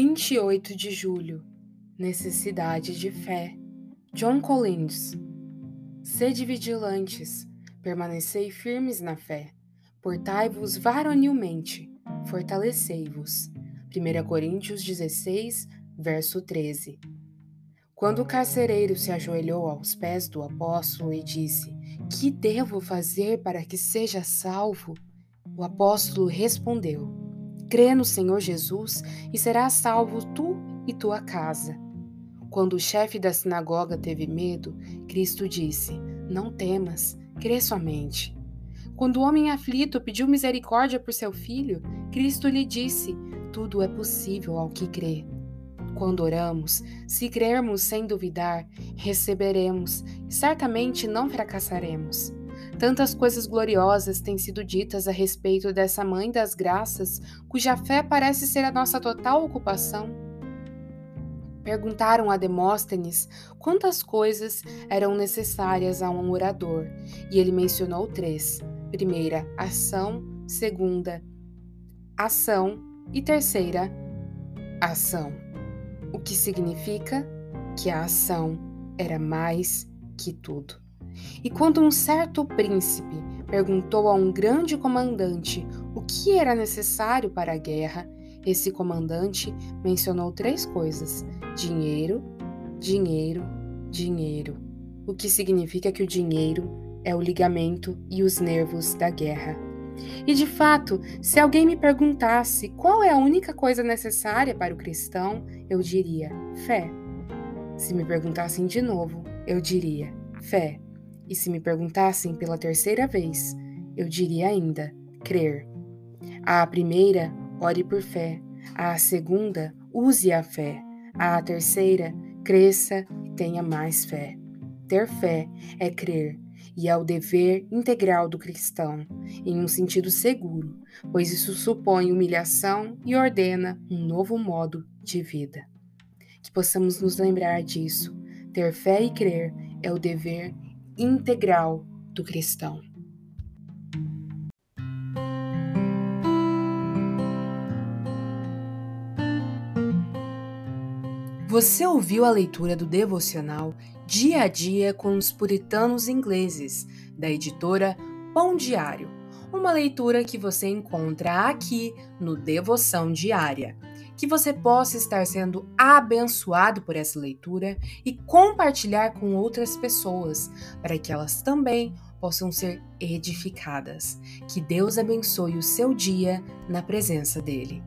28 de julho Necessidade de fé. John Collins. Sede vigilantes, permanecei firmes na fé. Portai-vos varonilmente, fortalecei-vos. 1 Coríntios 16, verso 13. Quando o carcereiro se ajoelhou aos pés do apóstolo e disse: Que devo fazer para que seja salvo? O apóstolo respondeu: Crê no Senhor Jesus e serás salvo tu e tua casa. Quando o chefe da sinagoga teve medo, Cristo disse: Não temas, crê somente. Quando o homem aflito pediu misericórdia por seu filho, Cristo lhe disse: Tudo é possível ao que crê. Quando oramos, se crermos sem duvidar, receberemos e certamente não fracassaremos. Tantas coisas gloriosas têm sido ditas a respeito dessa Mãe das Graças, cuja fé parece ser a nossa total ocupação. Perguntaram a Demóstenes quantas coisas eram necessárias a um orador, e ele mencionou três: primeira, ação, segunda, ação e terceira, ação. O que significa que a ação era mais que tudo. E quando um certo príncipe perguntou a um grande comandante o que era necessário para a guerra, esse comandante mencionou três coisas: dinheiro, dinheiro, dinheiro. O que significa que o dinheiro é o ligamento e os nervos da guerra. E de fato, se alguém me perguntasse qual é a única coisa necessária para o cristão, eu diria fé. Se me perguntassem de novo, eu diria fé. E se me perguntassem pela terceira vez, eu diria ainda: crer. A primeira, ore por fé. A segunda, use a fé. A terceira, cresça e tenha mais fé. Ter fé é crer e é o dever integral do cristão, em um sentido seguro, pois isso supõe humilhação e ordena um novo modo de vida. Que possamos nos lembrar disso. Ter fé e crer é o dever integral do cristão. Você ouviu a leitura do devocional Dia a Dia com os Puritanos Ingleses, da editora Pão Diário, uma leitura que você encontra aqui no Devoção Diária que você possa estar sendo abençoado por essa leitura e compartilhar com outras pessoas, para que elas também possam ser edificadas. Que Deus abençoe o seu dia na presença dEle.